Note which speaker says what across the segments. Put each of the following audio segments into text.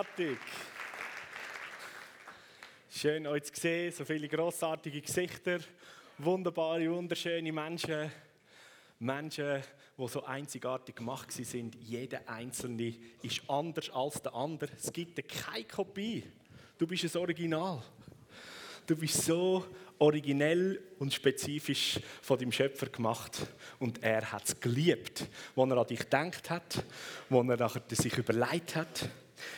Speaker 1: Grossartig. Schön euch zu sehen, so viele grossartige Gesichter, wunderbare, wunderschöne Menschen. Menschen, die so einzigartig gemacht sind. Jeder Einzelne ist anders als der andere. Es gibt keine Kopie. Du bist ein Original. Du bist so originell und spezifisch von dem Schöpfer gemacht. Und er hat es geliebt, als er an dich gedacht hat, als er sich überlegt hat,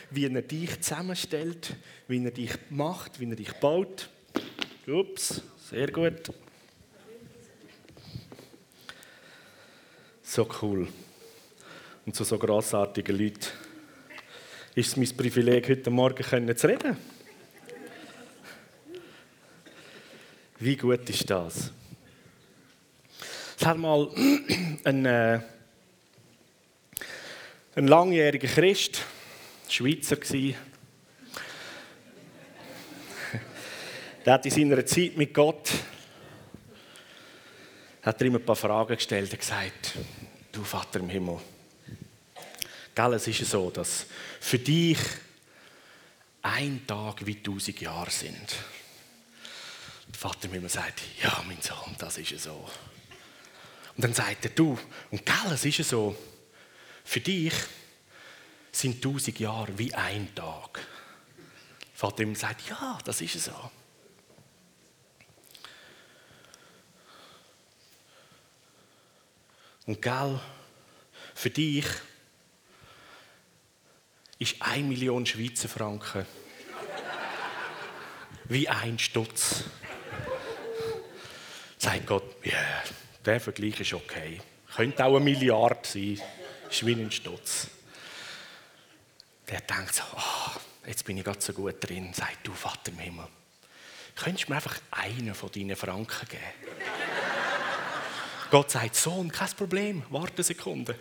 Speaker 1: wie er dich zusammenstellt, wie er dich macht, wie er dich baut. Ups, sehr gut. So cool. Und zu so grossartigen Leuten ist es mein Privileg, heute Morgen zu reden. Wie gut ist das? Es hat mal ein, äh, ein langjähriger Christ, Schweizer der hat in seiner Zeit mit Gott hat er ihm ein paar Fragen gestellt und gesagt, du Vater im Himmel, gell, es ist so, dass für dich ein Tag wie tausend Jahre sind. Der Vater im Himmel sagt, ja, mein Sohn, das ist so. Und dann sagt er, du, und gell, es ist so, für dich sind tausend Jahre wie ein Tag. Vater Himmel sagt, ja, das ist so. Und gell, für dich ist eine Million Schweizer Franken wie ein Stutz. Sagt Gott, ja, yeah, der Vergleich ist okay. Könnte auch eine Milliarde sein, ist wie ein Stutz. Der denkt so, oh, jetzt bin ich gerade so gut drin. Sagt du, Vater im Himmel, könntest du mir einfach einen von deinen Franken geben? Gott sagt, Sohn, kein Problem, warte eine Sekunde.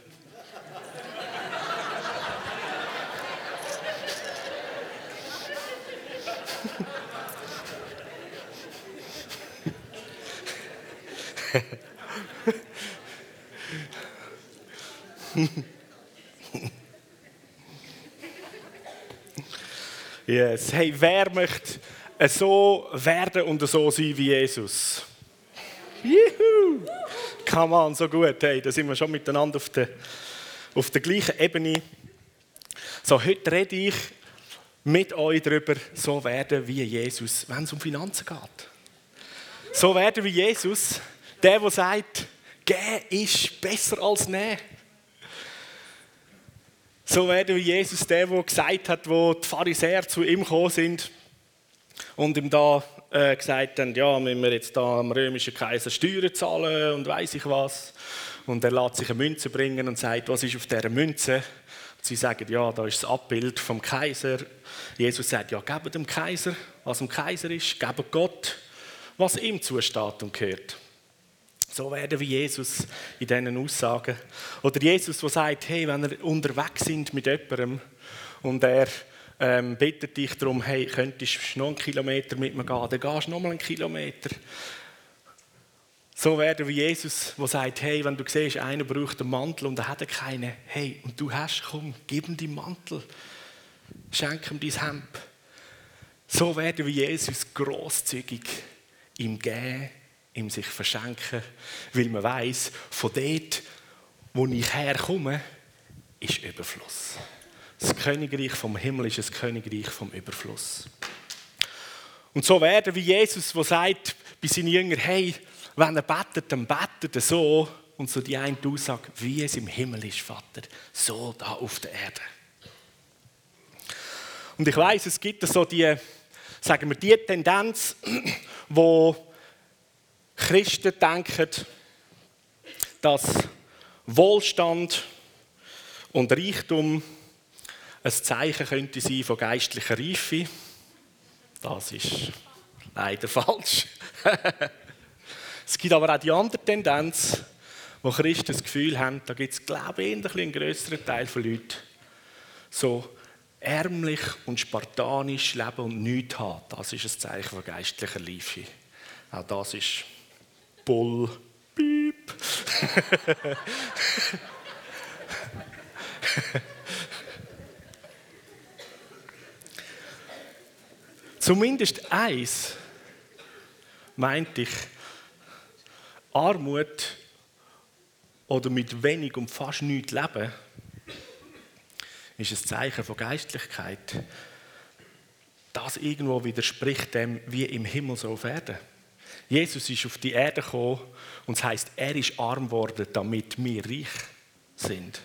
Speaker 1: Yes. Hey, wer möchte so werden und so sein wie Jesus? Juhu! Come on, so gut. Hey, da sind wir schon miteinander auf der, auf der gleichen Ebene. So, heute rede ich mit euch darüber, so werden wie Jesus, wenn es um Finanzen geht. So werden wie Jesus, der, der sagt, geben ist besser als nehmen. So werden wie Jesus, der, der gesagt hat, wo die Pharisäer zu ihm gekommen sind und ihm da äh, gesagt haben, ja, müssen wir jetzt da am römischen Kaiser Steuern zahlen und weiß ich was. Und er lässt sich eine Münze bringen und sagt, was ist auf dieser Münze? Und sie sagen, ja, da ist das Abbild vom Kaiser. Jesus sagt, ja, gebt dem Kaiser, was dem Kaiser ist, gebt Gott, was ihm zusteht und gehört. So werden wie Jesus in diesen Aussagen. Oder Jesus, der sagt, hey, wenn wir unterwegs sind mit jemandem und er ähm, bittet dich darum, hey, könntest du noch einen Kilometer mit mir gehen, dann gehst du noch mal einen Kilometer. So werden wie Jesus, der sagt, hey, wenn du siehst, einer braucht einen Mantel und er hat keinen, hey, und du hast, komm, gib ihm deinen Mantel, schenk ihm dein Hemd. So werden wie Jesus großzügig ihm geben, ihm sich verschenken, weil man weiß, von dort, wo ich herkomme, ist Überfluss. Das Königreich vom Himmel ist das Königreich vom Überfluss. Und so werden wie Jesus, der sagt bei seinen Jüngern, hey, wenn er betet, dann betet er so. Und so die eine Aussage, wie es im Himmel ist, Vater, so da auf der Erde. Und ich weiß, es gibt so die, sagen wir, die Tendenz, wo Christen denken, dass Wohlstand und Reichtum ein Zeichen könnte sein von geistlicher Reife. Das ist leider falsch. es gibt aber auch die andere Tendenz, wo Christen das Gefühl haben, da gibt es, glaube ich, ein einen größeren Teil von Leuten, so ärmlich und spartanisch leben und nichts haben. Das ist ein Zeichen von geistlicher Reife. Auch das ist Bull. Piep. Zumindest eins meinte ich, Armut oder mit wenig und fast nichts leben, ist ein Zeichen von Geistlichkeit. Das irgendwo widerspricht dem, wie im Himmel so auf Erden. Jesus ist auf die Erde gekommen und es heißt, er ist arm geworden, damit wir reich sind.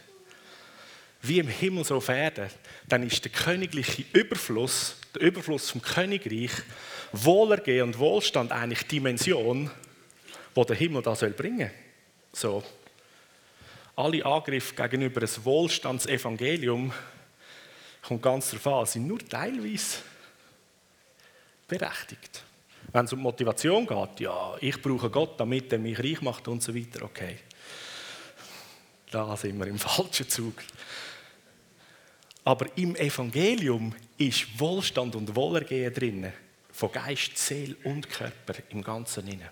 Speaker 1: Wie im Himmel so auf Erden, dann ist der königliche Überfluss, der Überfluss vom Königreich, Wohlergehen und Wohlstand eigentlich die Dimension, wo der Himmel da soll bringen. So. Alle Angriffe gegenüber einem Wohlstandsevangelium kommt ganz darauf an, sind nur teilweise berechtigt. Wenn es um Motivation geht, ja, ich brauche Gott, damit er mich reich macht und so weiter, okay. Da sind wir im falschen Zug. Aber im Evangelium ist Wohlstand und Wohlergehen drin, von Geist, Seele und Körper im Ganzen inne.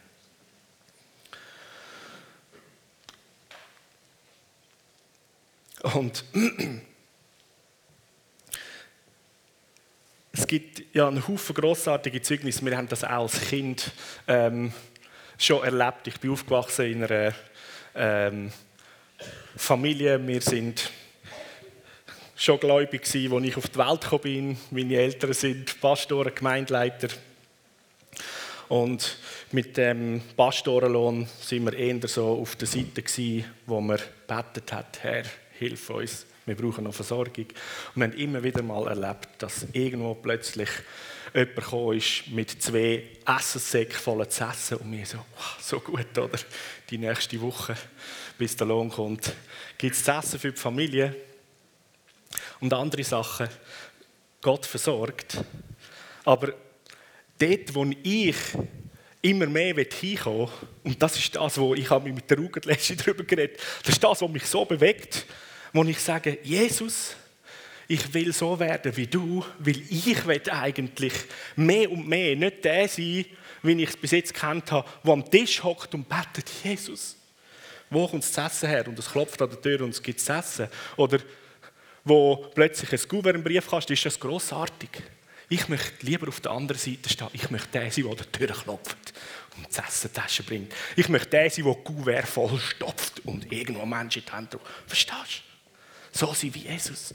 Speaker 1: Und es gibt ja einen Haufen grossartige Zeugnisse. Wir haben das auch als Kind ähm, schon erlebt. Ich bin aufgewachsen in einer ähm, Familie. Wir sind schon gläubig gewesen, als ich auf die Welt gekommen bin. Meine Eltern sind Pastoren, Gemeindeleiter. Und mit dem Pastorenlohn sind wir eher so auf der Seite gewesen, wo man betet hat, Herr, hilf uns wir brauchen noch Versorgung. Und wir haben immer wieder mal erlebt, dass irgendwo plötzlich jemand gekommen ist mit zwei Essenssäcken voller zu essen und mir so, wow, so gut, oder? Die nächste Woche, bis der Lohn kommt, gibt es zu essen für die Familie und andere Sachen. Gott versorgt. Aber dort, wo ich immer mehr hinkommen und das ist das, wo ich mit der Ruge darüber geredet das ist das, was mich so bewegt, wo ich sage, Jesus, ich will so werden wie du, weil ich will eigentlich mehr und mehr nicht der sein, wie ich es bis jetzt kennt habe, der am Tisch hockt und betet, Jesus, wo kommt das Essen her? Und es klopft an der Tür und es gibt das Essen. Oder wo plötzlich ein Gouverneur im Briefkasten ist, das grossartig. Ich möchte lieber auf der anderen Seite stehen. Ich möchte der sein, der an der Tür klopft und das Essen Tasche bringt. Ich möchte der sein, der die Gouverne voll stopft und irgendwo Menschen in die Hand drückt. Verstehst du? So sein wie Jesus.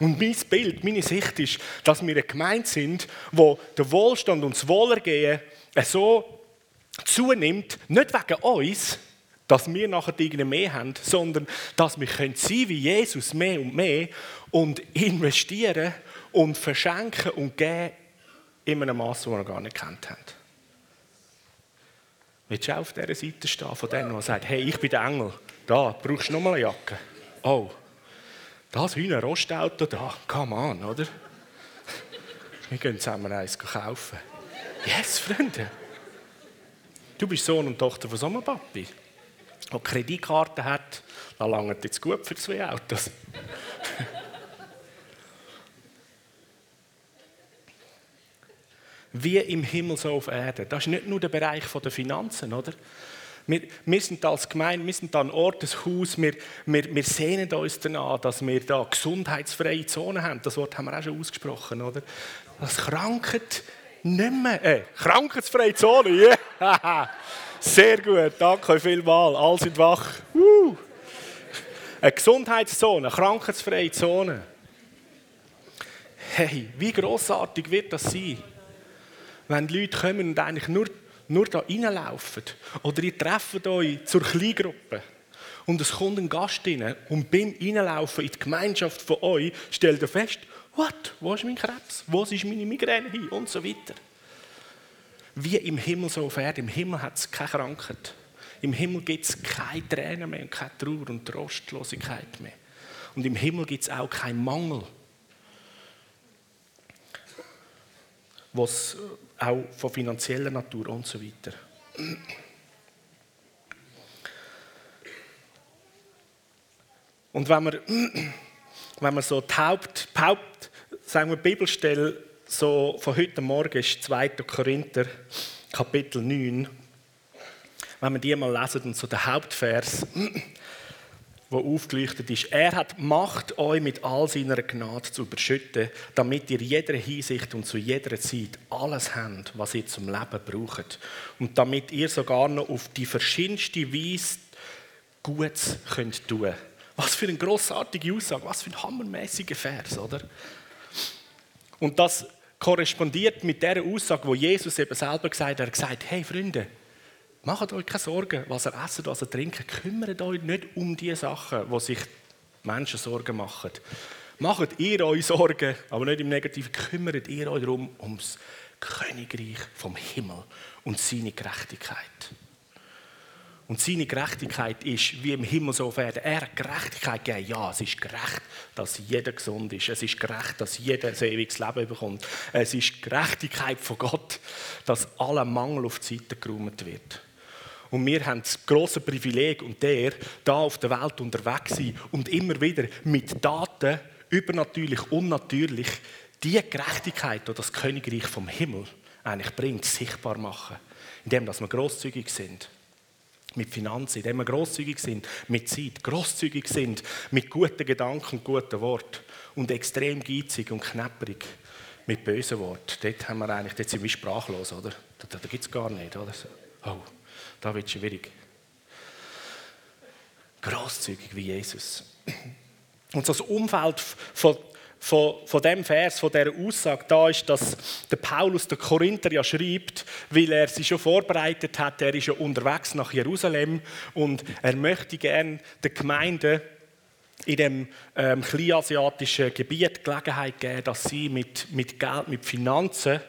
Speaker 1: Und mein Bild, meine Sicht ist, dass wir eine Gemeinde sind, wo der Wohlstand und das Wohlergehen so zunimmt, nicht wegen uns, dass wir nachher irgendwie mehr haben, sondern dass wir sein können wie Jesus mehr und mehr und investieren und verschenken und geben in einem Maß, das wir noch gar nicht kennt haben. Willst du auch auf dieser Seite stehen, von denen, der sagt, hey, ich bin der Engel, da brauchst du nochmal eine Jacke. Oh, das Hühner-Rostauto da, come on, oder? Wir gehen zusammen eins kaufen. Yes, Freunde. Du bist Sohn und Tochter von so einem Papi, der Kreditkarte hat. Da langt jetzt gut für zwei Autos. Wie im Himmel so auf Erden. Das ist nicht nur der Bereich der Finanzen, oder? Wir, wir sind als Gemeinde, wir sind an Ort, ein Haus, wir, wir, wir sehnen uns danach, dass wir da gesundheitsfreie Zonen haben. Das Wort haben wir auch schon ausgesprochen, oder? Das Krankheit nicht mehr, äh, krankheitsfreie Zone, yeah. Sehr gut, danke euch vielmals, alle sind wach. Uh. Eine Gesundheitszone, eine krankheitsfreie Zone. Hey, wie großartig wird das sein, wenn die Leute kommen und eigentlich nur nur da reinlaufen oder ihr trefft euch zur Kleingruppe und es kommt ein Gast rein und beim Reinlaufen in die Gemeinschaft von euch stellt ihr fest, what, wo ist mein Krebs, wo ist meine Migräne hin und so weiter. Wie im Himmel so auf Erde. Im Himmel hat es keine Krankheit. Im Himmel gibt es keine Tränen mehr und keine Trauer und Trostlosigkeit mehr. Und im Himmel gibt es auch keinen Mangel. Was auch von finanzieller Natur und so weiter. Und wenn wir, wenn wir so die Haupt, die Haupt sagen wir, Bibelstelle so von heute Morgen ist 2. Korinther, Kapitel 9, wenn wir die mal lesen und so der Hauptvers, wo aufgeleuchtet ist. Er hat Macht, euch mit all seiner Gnade zu überschütten, damit ihr jeder Hinsicht und zu jeder Zeit alles habt, was ihr zum Leben braucht. Und damit ihr sogar noch auf die verschiedenste Weise Gutes könnt tun. Was für eine grossartige Aussage, was für ein hammermäßiger Vers, oder? Und das korrespondiert mit der Aussage, wo Jesus eben selber gesagt hat. Er hat gesagt, hey Freunde, macht euch keine Sorgen, was ihr essen, was ihr trinken. Kümmert euch nicht um die Sachen, wo sich Menschen Sorgen machen. Macht ihr euch Sorgen, aber nicht im Negativen, kümmert ihr euch darum, ums Königreich vom Himmel und seine Gerechtigkeit. Und seine Gerechtigkeit ist, wie im Himmel so auf Erden. Er hat Gerechtigkeit gegeben. Ja, es ist gerecht, dass jeder gesund ist. Es ist gerecht, dass jeder ein ewiges Leben bekommt. Es ist Gerechtigkeit von Gott, dass aller Mangel auf die Seite geräumt wird. Und wir haben das große Privileg und der, da auf der Welt unterwegs sein und immer wieder mit Daten, übernatürlich, unnatürlich, die Gerechtigkeit, die das Königreich vom Himmel eigentlich bringt, sichtbar machen. Indem wir großzügig sind mit Finanzen, indem wir großzügig sind mit Zeit, großzügig sind mit guten Gedanken und guten Worten und extrem geizig und knapperig mit bösen Worten. Dort haben wir eigentlich, dort sind wir sprachlos, oder? Da, da gibt es gar nicht, oder? Oh, da wird es schwierig. Großzügig wie Jesus. Und das Umfeld von von, von dem Vers, von dieser Aussage da ist, dass der Paulus der Korinther ja schreibt, weil er sich schon vorbereitet hat, er ist ja unterwegs nach Jerusalem und er möchte gerne der Gemeinde in dem ähm, kleinasiatischen Gebiet Gelegenheit geben, dass sie mit, mit Geld, mit Finanzen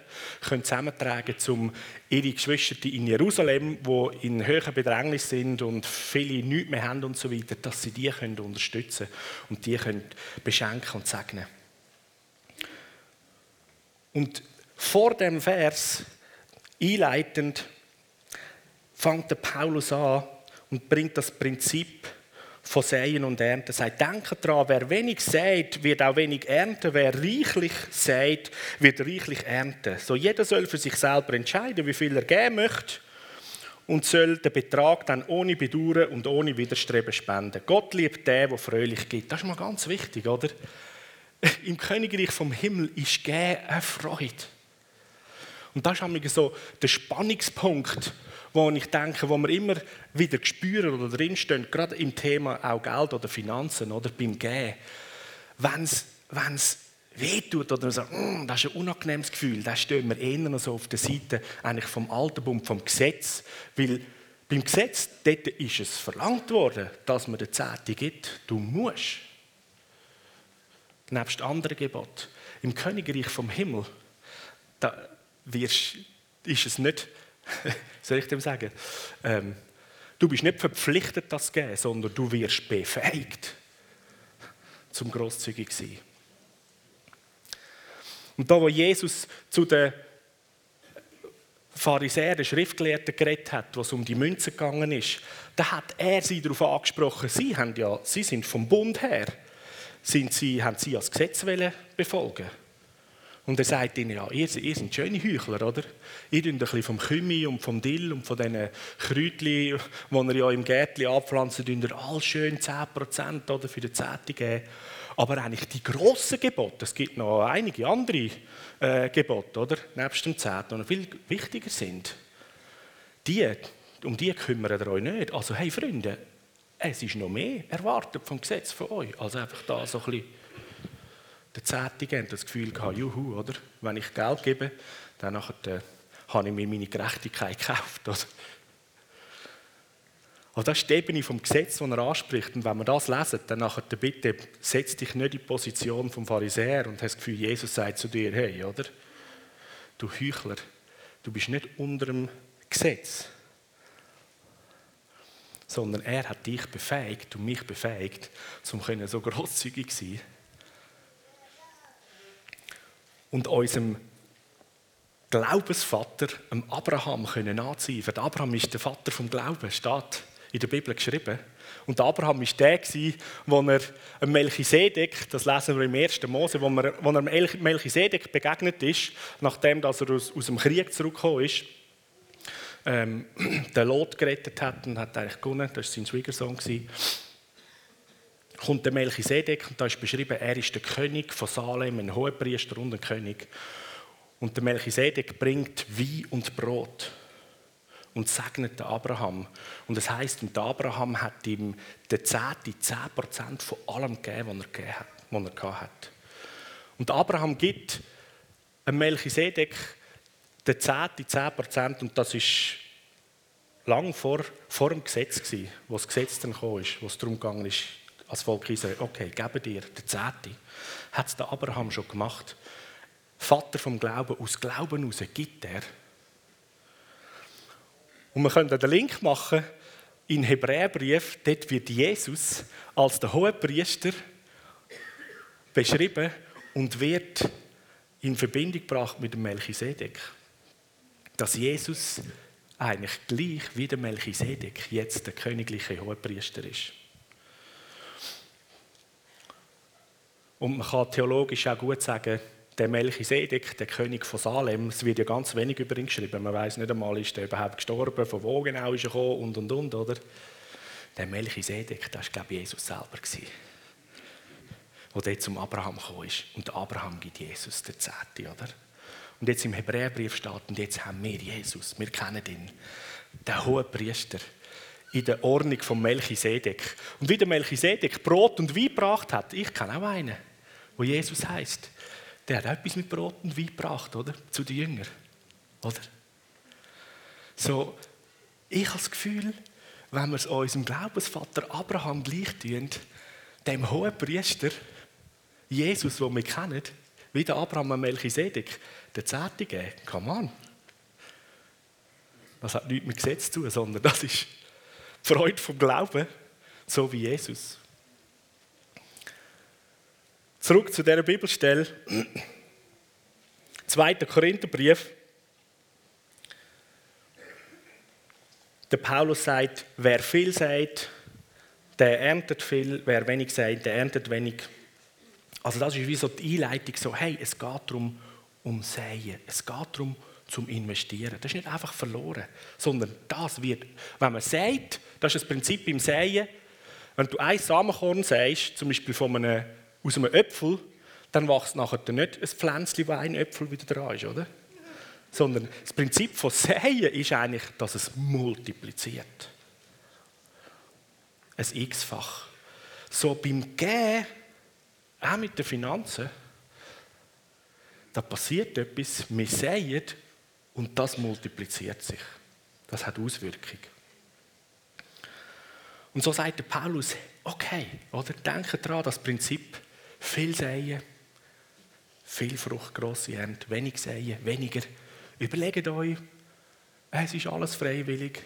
Speaker 1: können zusammentragen können, um ihre Geschwister in Jerusalem, die in höherer Bedrängnis sind und viele nichts mehr haben und so weiter, dass sie die können unterstützen und die können beschenken und segnen. Und vor dem Vers, einleitend, fängt der Paulus an und bringt das Prinzip von Säen und Ernten. Er sagt, denke daran, wer wenig sät, wird auch wenig ernten. Wer reichlich sät, wird reichlich ernten. So jeder soll für sich selber entscheiden, wie viel er geben möchte und soll den Betrag dann ohne Bedauern und ohne Widerstreben spenden. Gott liebt den, der fröhlich gibt. Das ist mal ganz wichtig, oder? im Königreich vom Himmel ist Gehen eine Freude. Und das ist so der Spannungspunkt, wo ich denke, wo wir immer wieder spüren oder drinstehen, gerade im Thema auch Geld oder Finanzen oder beim Gehen. Wenn es wehtut oder man sagt, mm, das ist ein unangenehmes Gefühl, dann stehen wir eher noch so auf der Seite eigentlich vom Alterbund, vom Gesetz. Weil beim Gesetz, dort ist es verlangt worden, dass man der Zehnte gibt. Du musst nebst anderen Geboten. Im Königreich vom Himmel, da wirst, ist es nicht, soll ich dem sagen, ähm, du bist nicht verpflichtet, das zu geben, sondern du wirst befähigt, zum großzügig zu sein. Und da, wo Jesus zu den Pharisäern, den Schriftgelehrten geredet hat, was um die Münzen gegangen ist, da hat er sie darauf angesprochen, sie, haben ja, sie sind vom Bund her sind sie, haben sie als Gesetz befolgen Und er sagt ihnen, ja, ihr, ihr seid schöne Heuchler, oder? Ihr tut ein bisschen vom Kümi und vom Dill und von diesen Kräutchen, die ihr ja im Gärtchen anpflanzt, ihr all schön 10% oder, für die Zehnte geben. Aber eigentlich die grossen Gebote, es gibt noch einige andere äh, Gebote, oder? Nebst dem Zehnten, die viel wichtiger sind. Die, um die kümmert ihr euch nicht. Also, hey Freunde, es ist noch mehr erwartet vom Gesetz von euch, als einfach da so ein bisschen der Zehnte das Gefühl gehabt, juhu, oder? Wenn ich Geld gebe, dann nachher, äh, habe ich mir meine Gerechtigkeit gekauft. Oder? Also das ist die Ebene vom Gesetz, das er anspricht. Und wenn wir das lesen, dann nachher bitte setz dich nicht in die Position vom Pharisäer und hast das Gefühl, Jesus sagt zu dir, hey, oder? Du Heuchler, du bist nicht unter dem Gesetz sondern er hat dich befähigt und mich befähigt, um so großzügig zu sein. Und unserem Glaubensvater, Abraham, können anziehen. Abraham ist der Vater vom Glauben, steht in der Bibel geschrieben. Und Abraham war der, wo er Melchisedek, das lesen wir im 1. Mose, wo, er, wo er Melchisedek begegnet ist, nachdem er aus, aus dem Krieg zurückgekommen ist ähm, den Lot gerettet hat und hat eigentlich gewonnen. Das war sein Schwiegersohn. Kommt der Melchisedek und da ist beschrieben, er ist der König von Salem, ein Hohepriester und ein König. Und der Melchisedek bringt Wein und Brot und segnet den Abraham. Und das heißt, und Abraham hat ihm den Zehnte, 10% von allem gegeben, was er, gegeben hat, was. Und Abraham gibt einem Melchisedek den Zehnte, 10% und das ist lang vor, vor dem Gesetz gewesen, wo das Gesetz dann kam, wo es darum ist, als Volk Israel, okay, gebe dir den Zehnte. Hat es der Abraham schon gemacht. Vater vom Glauben, aus Glauben heraus gibt er. Und wir können den Link machen in Hebräerbrief, dort wird Jesus als der hohe Priester beschrieben und wird in Verbindung gebracht mit dem Melchisedek. Dass Jesus eigentlich gleich wie der Melchisedek jetzt der königliche Hohepriester ist. Und man kann theologisch auch gut sagen, der Melchisedek, der König von Salem, es wird ja ganz wenig über ihn geschrieben. Man weiß nicht einmal, ist er überhaupt gestorben, von wo genau ist er gekommen und und und, oder? Der Melchisedek, das war, glaube ich, Jesus selber. Gewesen, der dort zum Abraham gekommen ist. Und Abraham gibt Jesus der Zehnte, oder? Und jetzt im Hebräerbrief steht, und jetzt haben wir Jesus, wir kennen ihn, der hohe Priester, in der Ordnung von Melchisedek. Und wie der Melchisedek Brot und Wein gebracht hat, ich kenne auch einen, wo Jesus heißt, der hat etwas mit Brot und Wein gebracht, oder? Zu den Jüngern, oder? So, ich habe das Gefühl, wenn wir es unserem Glaubensvater Abraham gleich tun, dem hohen Priester, Jesus, den wir kennen, wie der Abraham und Melchisedek, der Zehnte geben. Come on. Das hat nichts mit Gesetz zu tun, sondern das ist die Freude vom Glauben, so wie Jesus. Zurück zu dieser Bibelstelle. 2. Korintherbrief. Der Paulus sagt, wer viel sagt, der erntet viel, wer wenig sagt, der erntet wenig. Also das ist wie so die Einleitung, so hey, es geht darum, um Säen. Es geht darum, zum Investieren. Das ist nicht einfach verloren, sondern das wird, wenn man sät, das ist das Prinzip beim Säen, wenn du ein Samenkorn säst, zum Beispiel von einem, aus einem Äpfel, dann wächst nachher nicht ein Pflänzchen, wo ein Äpfel wieder dran ist, oder? Sondern das Prinzip von Säen ist eigentlich, dass es multipliziert. Ein x-fach. So beim Gehen auch mit den Finanzen, da passiert etwas, wir sehen und das multipliziert sich. Das hat Auswirkungen. Und so sagt der Paulus, okay, oder denke daran, das Prinzip, viel säen, viel Frucht, grosse Ernte, wenig säen, weniger. Überlegt euch, es ist alles freiwillig.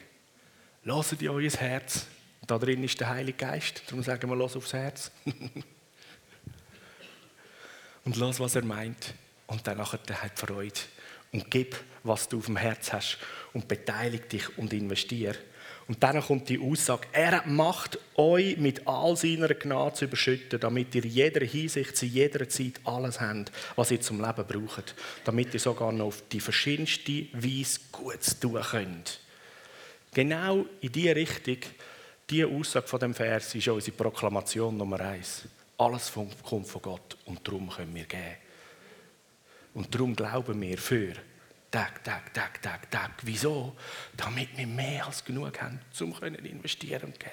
Speaker 1: Lasst ihr euer Herz. Da drin ist der Heilige Geist, darum sagen wir, los aufs Herz. und los, was er meint. Und dann hat Freude. Und gib, was du auf dem Herz hast. Und beteilige dich und investiere. Und dann kommt die Aussage, er Macht, euch mit all seiner Gnade zu überschütten, damit ihr jeder Hinsicht, zu jeder Zeit alles habt, was ihr zum Leben braucht. Damit ihr sogar noch auf die verschiedenste Weise gut tun könnt. Genau in diese Richtung, diese Aussage von dem Vers ist unsere Proklamation Nummer eins. Alles kommt von Gott und darum können wir geben. Und darum glauben wir für Tag, Tag, Tag, Tag, Tag. Wieso? Damit wir mehr als genug haben, um zu investieren und geben.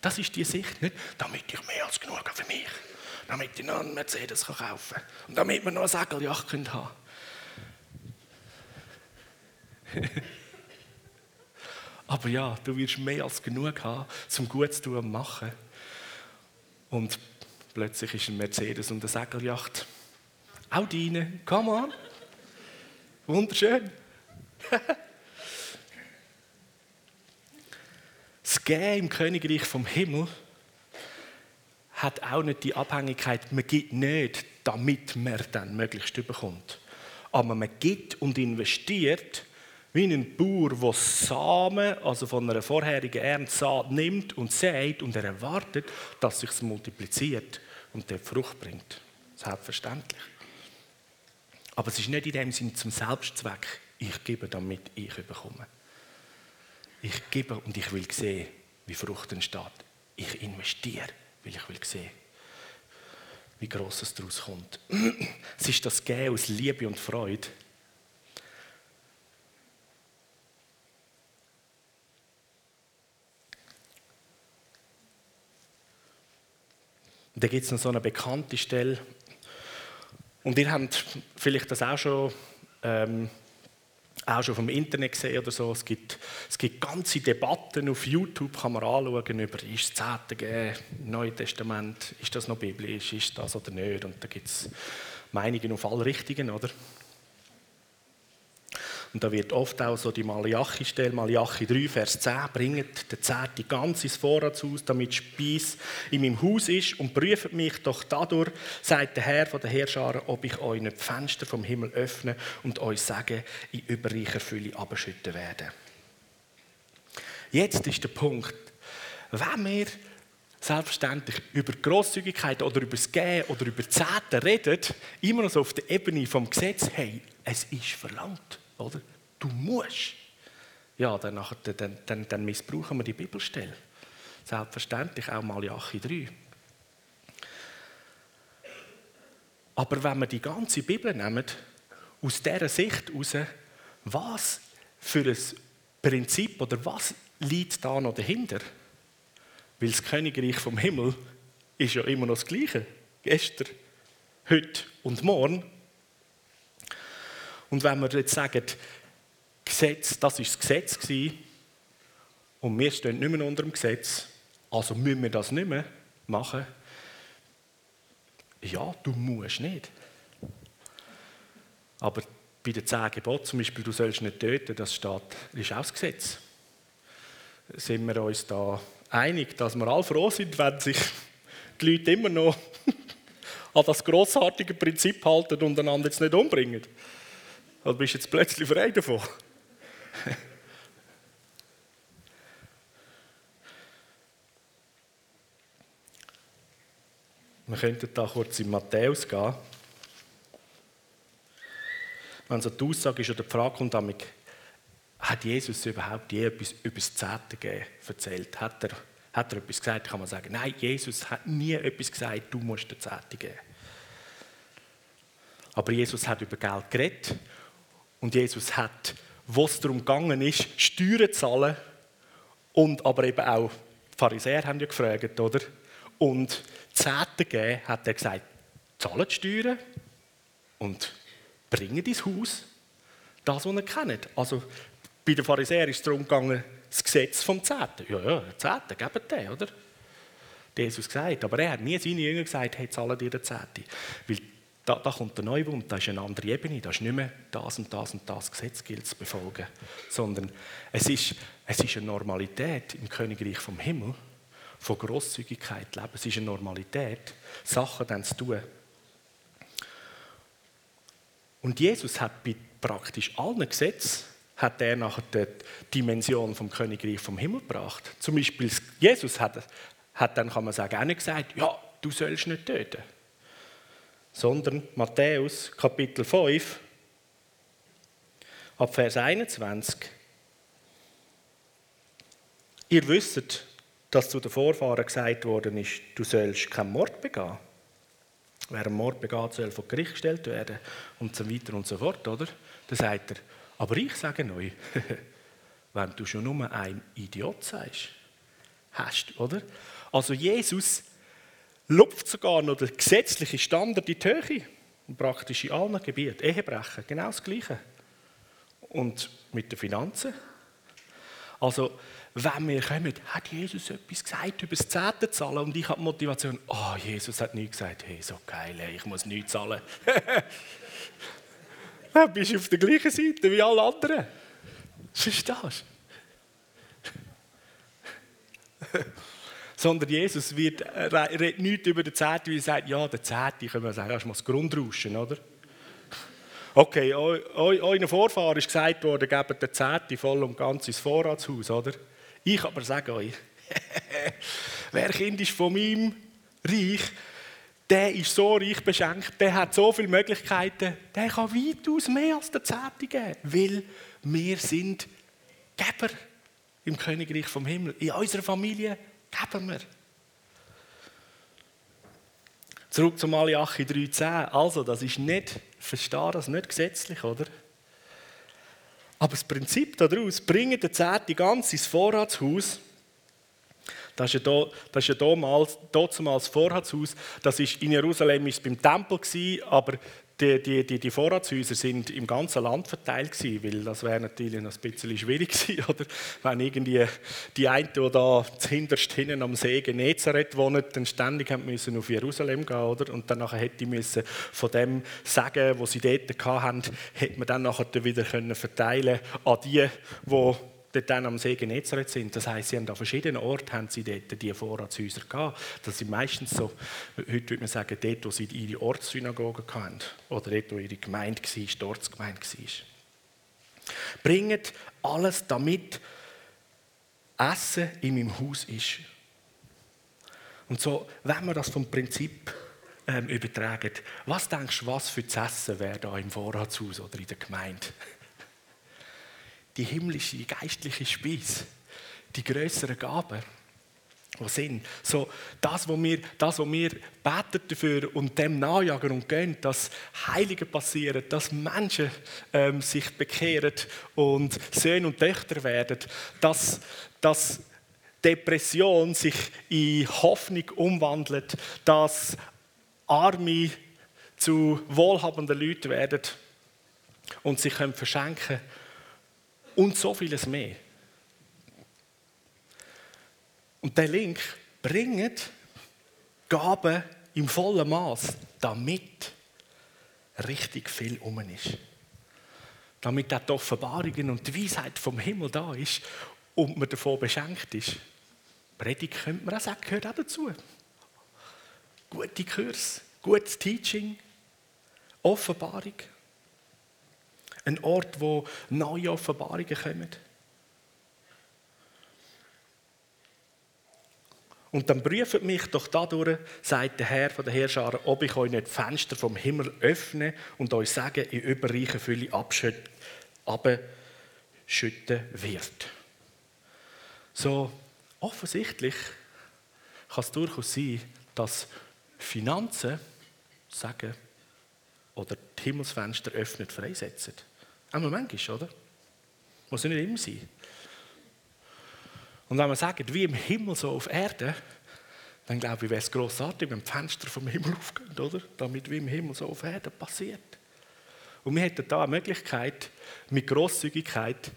Speaker 1: Das ist die Sicht, nicht? Damit ich mehr als genug habe für mich. Damit ich noch einen Mercedes kaufen kann. Und damit wir noch eine Segeljacht haben können. Aber ja, du wirst mehr als genug haben, zum gut zu machen. Und Plötzlich ist ein Mercedes und eine Segelyacht. Auch deine. Come on. Wunderschön. das Gehen im Königreich vom Himmel hat auch nicht die Abhängigkeit, man gibt nicht, damit man dann möglichst überkommt. Aber man gibt und investiert wie ein Bauer, der Samen, also von einer vorherigen Ernte nimmt und sät und er erwartet, dass sich multipliziert und der Frucht bringt. Selbstverständlich. Aber es ist nicht in dem Sinne zum Selbstzweck, ich gebe, damit ich bekomme. Ich gebe und ich will sehen, wie Frucht entsteht. Ich investiere weil ich will sehen, wie gross es daraus kommt. Es ist das Gehen aus Liebe und Freude. Und da gibt es noch so eine bekannte Stelle. Und ihr habt vielleicht das auch schon ähm, auch schon vom Internet gesehen oder so. Es gibt, es gibt ganze Debatten auf YouTube, kann man anschauen, über ist das Zehnte Neue Testament, ist das noch biblisch, ist das oder nicht. Und da gibt es Meinungen auf alle Richtungen, oder? Und da wird oft auch so die Malachi-Stelle, Malachi 3, Vers 10, bringt der Zehnte ganz ins Vorratshaus, damit Speis in meinem Haus ist und prüft mich doch dadurch, sagt der Herr von der Herrscharen, ob ich euch nicht die Fenster vom Himmel öffne und euch sage, in überreicher Fülle abschütten werde. Jetzt ist der Punkt, wenn wir selbstverständlich über Grosszügigkeit oder über das Gehen oder über Zehnte reden, immer noch so auf der Ebene vom Gesetz, hey, es ist verlangt. Oder? Du musst. Ja, dann, dann, dann, dann missbrauchen wir die Bibelstelle. Selbstverständlich auch Malachi 3. Aber wenn wir die ganze Bibel nehmen, aus dieser Sicht heraus, was für ein Prinzip oder was liegt da noch dahinter? Weil das Königreich vom Himmel ist ja immer noch das Gleiche. Gestern, heute und morgen. Und wenn wir jetzt sagen, Gesetz, das war das Gesetz und wir stehen nicht mehr unter dem Gesetz, also müssen wir das nicht mehr machen, ja, du musst nicht. Aber bei den zehn Geboten, zum Beispiel, du sollst nicht töten, das steht, ist auch das Gesetz. Sind wir uns da einig, dass wir alle froh sind, wenn sich die Leute immer noch an das grossartige Prinzip halten und einander jetzt nicht umbringen? Oder bist du jetzt plötzlich frei davon? Wir könnten da kurz in Matthäus gehen. Wenn so die Aussage ist oder die Frage kommt, hat Jesus überhaupt je etwas über das Zehnte erzählt? Hat er, hat er etwas gesagt? Kann man sagen, nein, Jesus hat nie etwas gesagt, du musst den Zehnte geben. Aber Jesus hat über Geld geredet und Jesus hat, wo es darum gegangen ist, Steuern zu zahlen und aber eben auch die Pharisäer haben ja gefragt, oder? Und Zehnte geben, hat er gesagt, zahlt Steuern und bringen ins Haus das, was ihr kennt. Also bei den Pharisäern ist es darum gegangen, das Gesetz vom Zehnten. Ja, ja, Zehnten, gebt den, oder? Jesus gesagt, aber er hat nie seinen Jüngern gesagt, hey, zahlen dir den Zehnten. Weil da, da kommt der Neubund, da ist eine andere Ebene, da ist nicht mehr das und das und das Gesetz gilt zu befolgen, sondern es ist, es ist eine Normalität im Königreich vom Himmel, von Grosszügigkeit leben. Es ist eine Normalität, Sachen dann zu tun. Und Jesus hat bei praktisch allen Gesetzen hat er nachher die Dimension vom Königreich vom Himmel gebracht. Zum Beispiel Jesus hat, hat dann, kann man sagen, auch nicht gesagt, ja, du sollst nicht töten sondern Matthäus Kapitel 5, ab Vers 21. Ihr wisst, dass zu den Vorfahren gesagt worden ist, du sollst keinen Mord begehen. Wer einen Mord begeht, soll vor Gericht gestellt werden und so weiter und so fort, oder? Dann sagt er, aber ich sage euch, wenn du schon nur ein Idiot sagst, hast, oder? Also Jesus lupft sogar noch der gesetzliche Standard in die Höhe. Und praktisch in allen Gebieten. Ehebrechen, genau das Gleiche. Und mit den Finanzen. Also, wenn wir kommen, hat Jesus etwas gesagt über das Zehnte zahlen und ich habe die Motivation, oh, Jesus hat nichts gesagt, hey, so geil, ich muss nichts zahlen. Dann bist du auf der gleichen Seite wie alle anderen. Verstehst du? Sondern Jesus wird, äh, redet nichts über den Zehnten, weil er sagt, ja, der Zehnte, können wir sagen, das ist mal das Grundrauschen, oder? Okay, euren Vorfahren ist gesagt worden, gebt den Zehnte voll und ganz ins Vorratshaus, oder? Ich aber sage euch, wer Kind ist von meinem Reich, der ist so reich beschenkt, der hat so viele Möglichkeiten, der kann weitaus mehr als der Zehnte geben, weil wir sind Geber im Königreich vom Himmel, in unserer Familie geben wir. Zurück zu Malachi 3,10. Also, das ist nicht, verstehe das nicht gesetzlich, oder? Aber das Prinzip daraus, bringen der Zehnte ganz ins Vorratshaus, das ist ja, da, das damals, damals Vorratshaus, das ist in Jerusalem ist beim Tempel gewesen, aber die, die, die, die Vorratshäuser sind im ganzen Land verteilt gewesen, weil das wäre natürlich ein bisschen schwierig gewesen, oder? Wenn irgendwie die einen, die da hinterst hinten am See Genezareth wohnen, dann ständig müssen auf Jerusalem gehen, oder? Und dann nachher hätte müssen von dem sagen, was sie dort hatten, hätte man dann nachher wieder können verteilen an die, die dort dann am See Genezareth sind. Das heisst, sie haben an verschiedenen Orten haben sie dort die Vorratshäuser gehabt. Das sind meistens so, heute würde man sagen, dort, wo sie ihre Ortssynagogen hatten. Oder dort, wo ihre Gemeinde war, die Ortsgemeinde war. Bringt alles, damit Essen in meinem Haus ist. Und so, wenn wir das vom Prinzip ähm, übertragen, was denkst du, was für das Essen wäre da im Vorratshaus oder in der Gemeinde? Die himmlische, die geistliche Speise, die größeren Gaben, die sind. So, das, was wir, das, was wir beten dafür und dem nachjagen und gehen, dass Heilige passieren, dass Menschen ähm, sich bekehren und Söhne und Töchter werden, dass, dass Depression sich in Hoffnung umwandelt, dass Arme zu wohlhabenden Leuten werden und sich können verschenken und so vieles mehr. Und der Link bringt Gaben im vollen Maß, damit richtig viel um ist. Damit auch die Offenbarungen und die Weisheit vom Himmel da ist und man davon beschenkt ist. Predigt könnte man auch sagen, gehört auch dazu. Gute Kurs, gutes Teaching, Offenbarung. Ein Ort, wo neue Offenbarungen kommen. Und dann prüft mich doch dadurch, sagt der Herr von der Herrscher, ob ich euch nicht Fenster vom Himmel öffne und euch sage, in überreichen Fülle abschütten wird. So offensichtlich kann es durchaus sein, dass Finanzen sagen oder die Himmelsfenster öffnet, freisetzen. Einmal manchmal, oder? Muss nicht immer sein. Und wenn man sagt, wie im Himmel so auf Erde, dann glaube ich, wäre es grossartig, wenn die Fenster vom Himmel aufgehen, oder? Damit wie im Himmel so auf Erde passiert. Und wir hätten da eine Möglichkeit, mit Grosszügigkeit,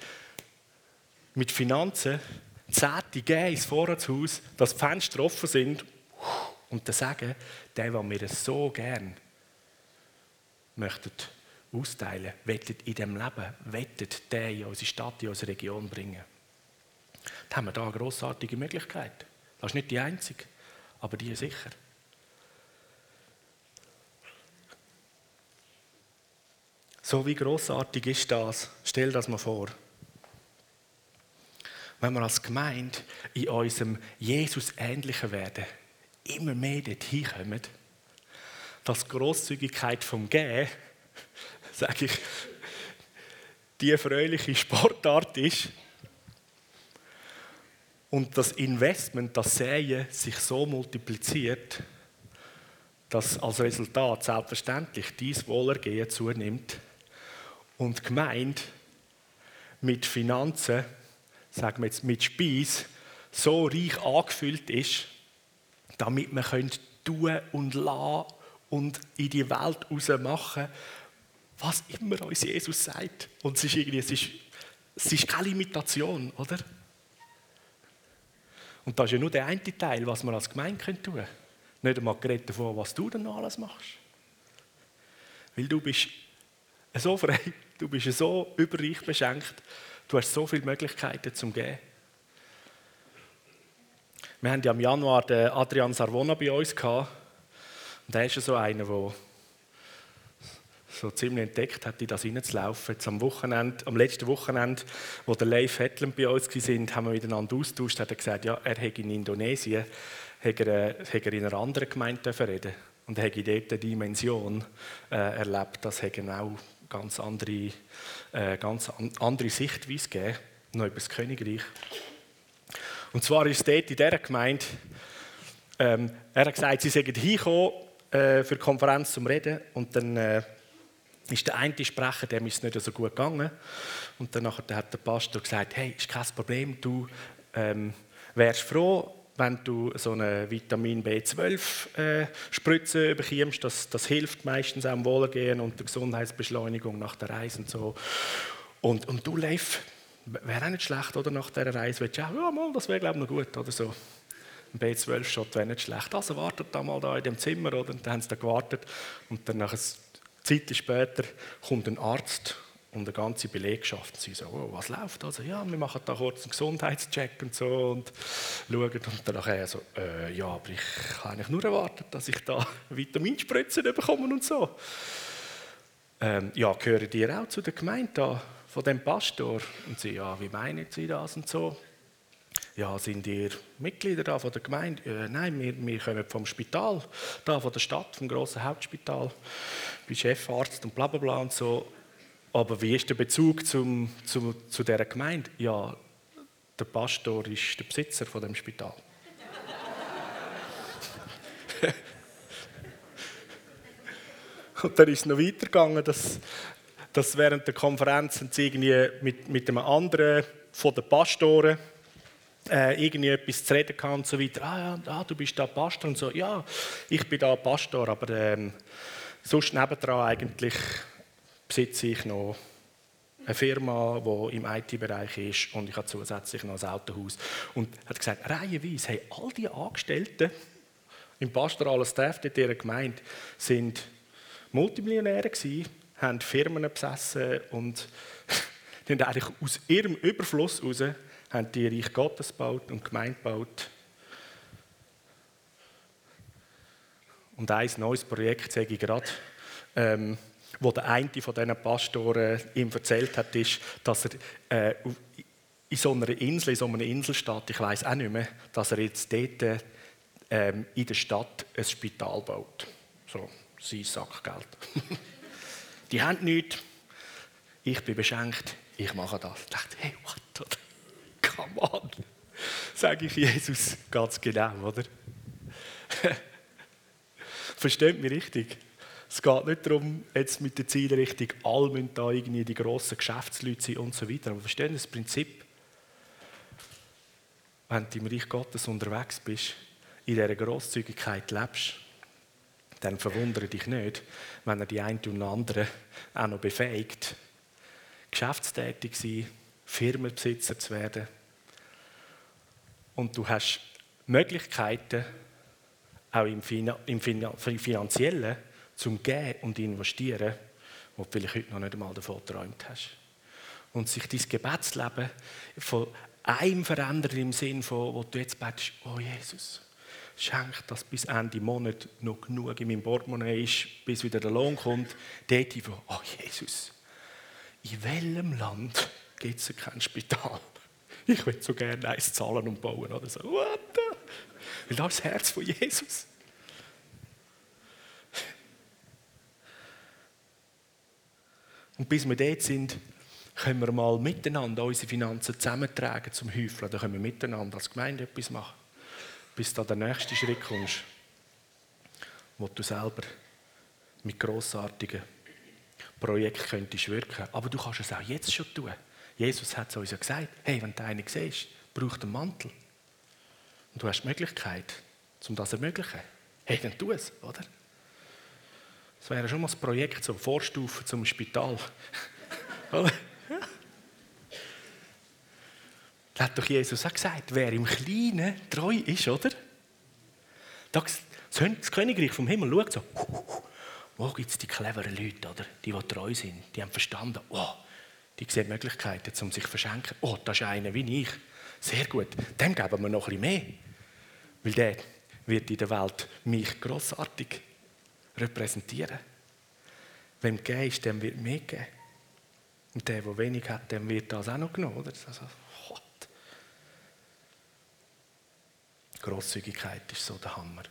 Speaker 1: mit Finanzen, Zehnte geben ins Vorratshaus, dass die Fenster offen sind und dann sagen, der, der wir so gern möchten austeilen, wettet in diesem Leben, wettet der in unsere Stadt, in unsere Region bringen. Da haben wir da eine grossartige Möglichkeit. Das ist nicht die einzige, aber die sicher. So wie grossartig ist das? Stell das mal vor. Wenn wir als Gemeinde in unserem Jesus ähnlichen werden, immer mehr dorthin kommen, dass Grosszügigkeit vom Gehen sage ich, die erfreuliche Sportart ist und das Investment, das Säen sich so multipliziert, dass als Resultat selbstverständlich dies Wohlergehen zunimmt und die Gemeinde mit Finanzen, sagen wir jetzt mit Speis, so reich angefüllt ist, damit man tun und lassen und in die Welt raus machen was immer uns Jesus sagt. Und es ist irgendwie, es ist, es ist keine Limitation, oder? Und das ist ja nur der eine Teil, was wir als Gemeinde tun können. Nicht einmal geredet davon, was du dann noch alles machst. Weil du bist so frei, du bist so überreich beschenkt, du hast so viele Möglichkeiten zum Gehen. Wir haben ja im Januar den Adrian Sarvona bei uns gehabt. Und er ist ja so einer, der so ziemlich entdeckt hat, in das hineinzulaufen. Jetzt am Wochenende, am letzten Wochenende, wo der Leif Hetland bei uns waren, haben wir miteinander austauscht, hat er gesagt, ja, er hätte in Indonesien hat er, in einer anderen Gemeinde reden und er hätte dort eine Dimension äh, erlebt, das hätte auch ganz andere, äh, ganz andere Sichtweise gegeben, noch über das Königreich. Und zwar ist es dort in dieser Gemeinde, ähm, er hat gesagt, sie seien hingekommen, äh, für die Konferenz zum Reden und dann äh, ist der eine Sprecher, dem ist nicht so gut gegangen und dann hat der Pastor gesagt, hey, ist kein Problem, du ähm, wärst froh, wenn du so eine Vitamin B12-Spritze äh, bekommst, das, das hilft meistens auch am Wohlergehen und der Gesundheitsbeschleunigung nach der Reise und so. Und, und du, Leif, wäre auch nicht schlecht, oder? Nach dieser Reise willst du auch, ja, mal, das wäre, glaube ich, noch gut, oder so. Ein B12-Shot wäre nicht schlecht. Also wartet da mal da in dem Zimmer, oder? Und dann haben sie da gewartet. Und dann, nach einer Zeit später, kommt ein Arzt und eine ganze Belegschaft. Sie so, oh, was läuft? Also, ja, wir machen da kurz einen Gesundheitscheck und so und schauen. Und dann so, äh, ja, aber ich kann eigentlich nur erwarten, dass ich da Vitaminspritzen bekomme und so. Ähm, ja, gehören die auch zu der Gemeinde da, von dem Pastor? Und sie, ja, wie meinen Sie das und so? Ja, sind ihr Mitglieder da von der Gemeinde? Äh, nein, wir, wir kommen vom Spital, da von der Stadt, vom grossen Hauptspital. Ich bin Chefarzt und bla bla bla und so. Aber wie ist der Bezug zum, zum, zu dieser Gemeinde? Ja, der Pastor ist der Besitzer von dem Spital. Und dann ist es noch weitergegangen, dass, dass während der Konferenz irgendwie mit, mit einem anderen von den Pastoren äh, irgendwie etwas zu reden kann und so weiter. Ah ja, ah, du bist da Pastor und so. Ja, ich bin da Pastor, aber ähm, sonst nebendran eigentlich besitze ich noch eine Firma, die im IT-Bereich ist und ich habe zusätzlich noch ein Autohaus. Und er hat gesagt, reihenweise, hey, all die Angestellten im pastoralen Staff in dieser Gemeinde sind Multimillionäre gewesen, haben Firmen besessen und die eigentlich aus ihrem Überfluss heraus haben die Reich Gottes gebaut und Gemeinde gebaut. Und ein neues Projekt sage ich gerade, ähm, wo der eine von diesen Pastoren ihm erzählt hat, ist, dass er äh, in so einer Insel, in so einer Inselstadt, ich weiß auch nicht mehr, dass er jetzt dort ähm, in der Stadt ein Spital baut. So, sein Sackgeld. Die haben nichts, ich bin beschenkt, ich mache das. Ich dachte, hey, what? Come on. Sage ich Jesus ganz genau, oder? Versteht mich richtig? Es geht nicht darum, jetzt mit der Zielrichtung, alle müssen da irgendwie die grossen Geschäftsleute sein und so weiter. Aber verstehen das Prinzip? Wenn du im Reich Gottes unterwegs bist, in dieser Grosszügigkeit lebst, dann verwundere dich nicht, wenn er die einen und anderen auch noch befähigt, geschäftstätig zu sein, Firmenbesitzer zu werden. Und du hast Möglichkeiten, auch im, Finanziellen, zum Geben und Investieren, wo du vielleicht heute noch nicht einmal davon geträumt hast. Und sich dein Gebetsleben von einem verändern im Sinn von, wo du jetzt betest, oh Jesus, schenk, dass bis Ende Monat noch genug in meinem Portemonnaie ist, bis wieder der Lohn kommt. Dort von, oh Jesus, in welchem Land gibt es kein Spital? Ich würde so gerne eins zahlen und bauen. Oder so. What the? Weil das ist das Herz von Jesus. Und bis wir dort sind, können wir mal miteinander unsere Finanzen zusammentragen zum Häufeln. Dann können wir miteinander als Gemeinde etwas machen. Bis da der nächste Schritt kommst, wo du selber mit grossartigen Projekten könntest wirken. Aber du kannst es auch jetzt schon tun. Jesus hat es uns ja gesagt, hey, wenn du einen siehst, braucht einen Mantel. Und du hast die Möglichkeit, um das zu ermöglichen. Hey, dann tu es, oder? Das wäre schon mal das Projekt, so Vorstufe zum Spital. da hat doch Jesus auch gesagt, wer im Kleinen treu ist, oder? Das Königreich vom Himmel schaut so, wo gibt es die cleveren Leute, oder? Die, die treu sind, die haben verstanden, oh, die sehen Möglichkeiten, um sich zu verschenken. Oh, das ist einer wie ich. Sehr gut, dem geben wir noch bisschen mehr. Weil der wird in der Welt mich grossartig repräsentieren. Wem ist, dem wird mehr geben. Und der, der wenig hat, dem wird das auch noch genommen. Oder? Also, Gott. Grosszügigkeit ist so der Hammer.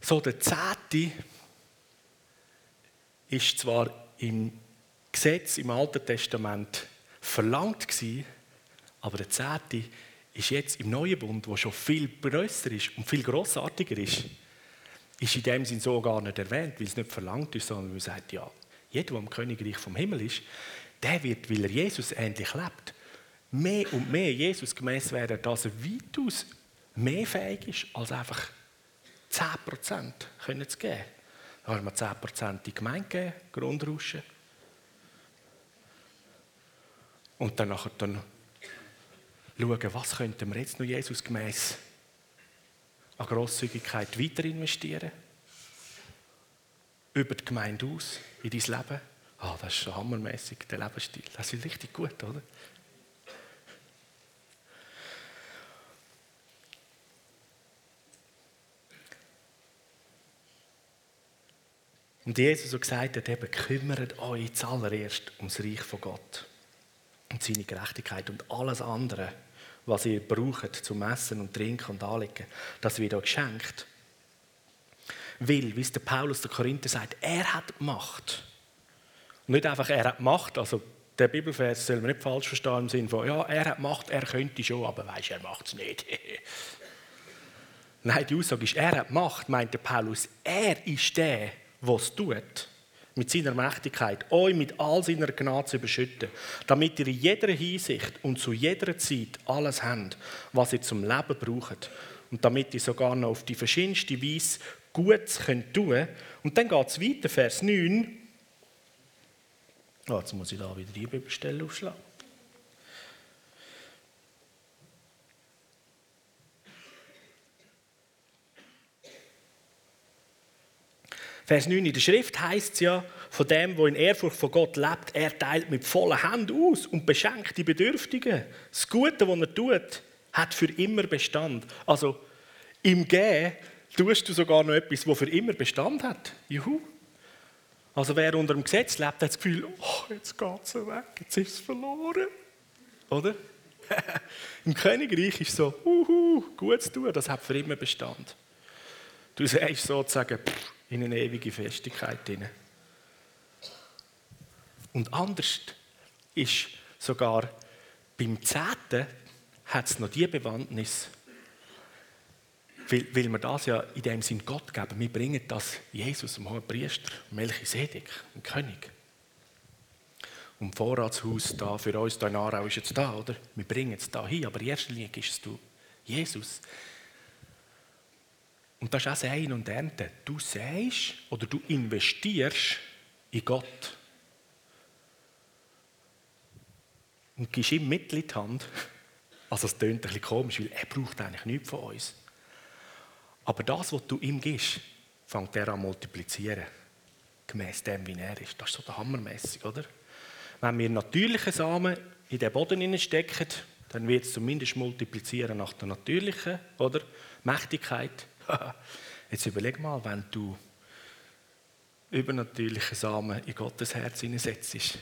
Speaker 1: So, der Zehnte ist zwar im Gesetz, im Alten Testament verlangt gewesen, aber der Zehnte ist jetzt im neuen Bund, wo schon viel größer ist und viel großartiger ist, ist in dem Sinn so gar nicht erwähnt, weil es nicht verlangt ist, sondern man sagt, ja, jeder, der im Königreich vom Himmel ist, der wird, weil er Jesus ähnlich lebt, mehr und mehr Jesus gemäß werden, dass er weitaus mehr fähig ist, als einfach 10% können zu geben. Da haben wir 10% in die Gemeinde gegeben, Grundrauschen. Und dann nachher dann schauen, was könnten wir jetzt noch Jesus gemäß an Grosszügigkeit weiter investieren? Über die Gemeinde aus, in dein Leben. Ah, das ist schon hammermäßig, der Lebensstil. Das ist richtig gut, oder? Und Jesus so gesagt hat, eben, kümmert euch zuallererst ums Reich von Gott und seine Gerechtigkeit und alles andere, was ihr braucht zum Essen und Trinken und Anlegen, das wird euch geschenkt. Weil, wie es der Paulus der Korinther sagt, er hat Macht. Nicht einfach, er hat Macht, also der Bibelvers soll man nicht falsch verstehen im Sinne von, ja, er hat Macht, er könnte schon, aber weisst, er macht es nicht. Nein, die Aussage ist, er hat Macht, meint der Paulus. Er ist der, was tut, mit seiner Mächtigkeit, euch mit all seiner Gnade zu überschütten, damit ihr in jeder Hinsicht und zu jeder Zeit alles habt, was ihr zum Leben braucht. Und damit ihr sogar noch auf die verschiedenste Weise Gutes könnt tun. Und dann geht es weiter, Vers 9. Oh, jetzt muss ich da wieder die Bibelstelle aufschlagen. Vers 9 in der Schrift heißt es ja, von dem, der in Ehrfurcht von Gott lebt, er teilt mit vollen Händen aus und beschenkt die Bedürftigen. Das Gute, was er tut, hat für immer Bestand. Also im Gehen tust du sogar noch etwas, das für immer Bestand hat. Juhu. Also wer unter dem Gesetz lebt, hat das Gefühl, oh, jetzt geht es weg, jetzt ist es verloren. Oder? Im Königreich ist es so, uhu, gut zu tun, das hat für immer Bestand. Du sagst sozusagen, pff, in eine ewige Festigkeit hinein. Und anders ist sogar beim Zehnten hat es noch die Bewandtnis, weil, weil wir das ja in dem Sinn Gott geben. Wir bringen das Jesus, dem hohen Priester, Melchisedek, dem König. Und das Vorratshaus da für uns da in Aarau ist jetzt da, oder? Wir bringen es da hin, aber in erster Linie ist es du, Jesus. Und das ist auch Säen und Ernten. Du säst oder du investierst in Gott. Und gibst ihm Mittel die Hand. Also es klingt ein bisschen komisch, weil er braucht eigentlich nichts von uns. Aber das, was du ihm gibst, fängt er an multiplizieren. Gemäß dem, wie er ist. Das ist so der hammermäßig, oder? Wenn wir natürliche Samen in den Boden stecken, dann wird es zumindest multiplizieren nach der natürlichen, oder? Mächtigkeit. Jetzt überleg mal, wenn du übernatürliche Samen in Gottes Herz hineinsetzt,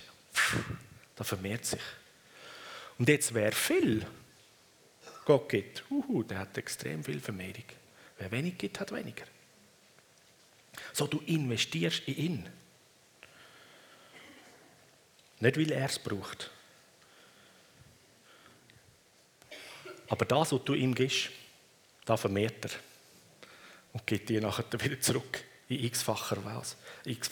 Speaker 1: da vermehrt sich. Und jetzt, wer viel Gott gibt, uhu, der hat extrem viel Vermehrung. Wer wenig gibt, hat weniger. So, du investierst in ihn. Nicht, weil er es braucht. Aber das, was du ihm gibst, da vermehrt er und gibt dir nachher wieder zurück in x-facher Weise. X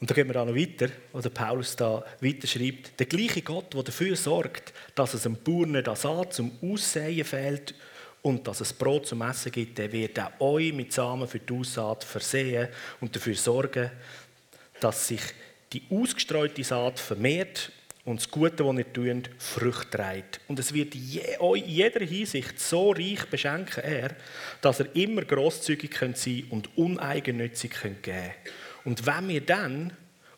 Speaker 1: und da gehen wir auch noch weiter, wo der Paulus da weiter schreibt. Der gleiche Gott, der dafür sorgt, dass es einem Bauern an Saat zum Aussehen fehlt und dass es Brot zum Essen gibt, der wird auch euch mit Samen für die Aussaat versehen und dafür sorgen, dass sich die ausgestreute Saat vermehrt und das Gute, was ihr tut, Früchte trägt. Und es wird euch in jeder Hinsicht so reich beschenken, er, dass ihr immer grosszügig sein könnt und uneigennützig könnt geben Und wenn wir dann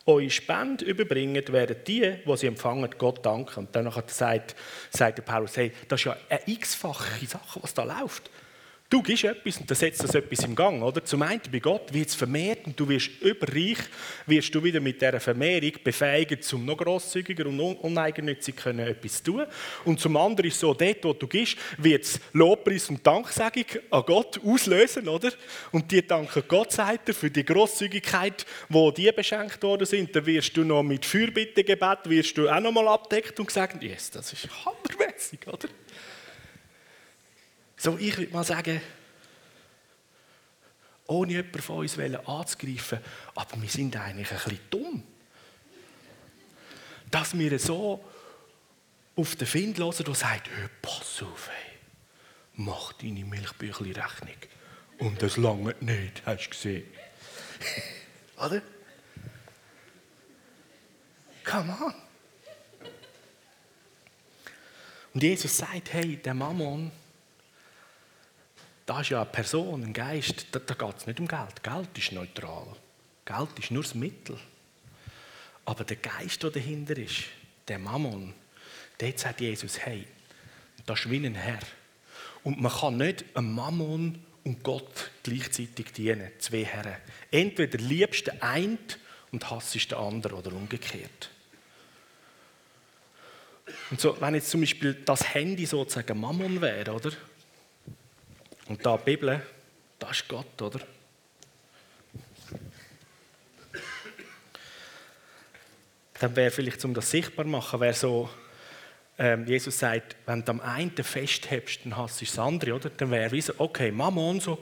Speaker 1: eure Spende überbringen, werden die, die sie empfangen, Gott danken. Und dann sagt, sagt der Paulus, hey, das ist ja eine x-fache Sache, was da läuft. Du gibst etwas und dann setzt das etwas im Gang, oder? Zum einen bei Gott wird es vermehrt und du wirst überreich, wirst du wieder mit dieser Vermehrung befähigt, zum noch grosszügiger und uneigennützig können etwas zu tun. Und zum anderen ist so, dort, wo du gibst, wird es Lobpreis und Danksagung an Gott auslösen, oder? Und die danken Gott, sagt er, für die Grosszügigkeit, wo die beschenkt worden sind. Dann wirst du noch mit Fürbittegebet, wirst du auch noch mal abdeckt und sagen, yes, das ist hammermäßig, oder? So, ich würde mal sagen, ohne jemanden von uns anzugreifen, aber wir sind eigentlich ein bisschen dumm. Dass wir so auf den Find hören, der sagt, hey, pass auf, hey, mach deine Milchbüchli-Rechnung. Und das lange nicht, hast du gesehen. Oder? Come on. Und Jesus sagt, hey, der Mammon, das ist ja eine Person, ein Geist, da, da geht es nicht um Geld. Geld ist neutral. Geld ist nur das Mittel. Aber der Geist, der dahinter ist, der Mammon, dort sagt Jesus, hey, das ist wie ein Herr. Und man kann nicht einem Mammon und Gott gleichzeitig dienen, zwei Herren. Entweder liebst du den einen und hasst den anderen oder umgekehrt. Und so, wenn jetzt zum Beispiel das Handy sozusagen Mammon wäre, oder? Und da die Bibel, das ist Gott, oder? Dann wäre vielleicht, um das sichtbar zu machen, wäre so, ähm, Jesus sagt, wenn du am einen festhebst, dann hast du das andere, oder? Dann wäre wie so, okay, Mammon, so,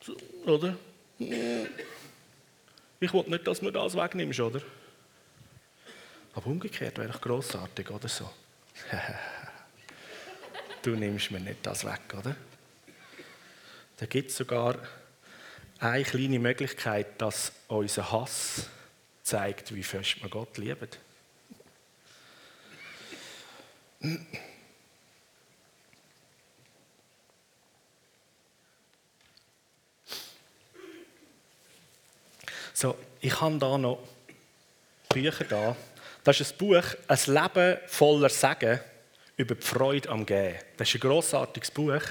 Speaker 1: so oder? Ich will nicht, dass du mir das wegnimmst, oder? Aber umgekehrt wäre ich grossartig, oder so? du nimmst mir nicht das weg, oder? Da gibt es sogar eine kleine Möglichkeit, dass unser Hass zeigt, wie fest wir Gott lieben. So, ich habe da noch Bücher da. Das ist ein Buch, ein Leben voller Segen über die Freude am Gehen. Das ist ein grossartiges Buch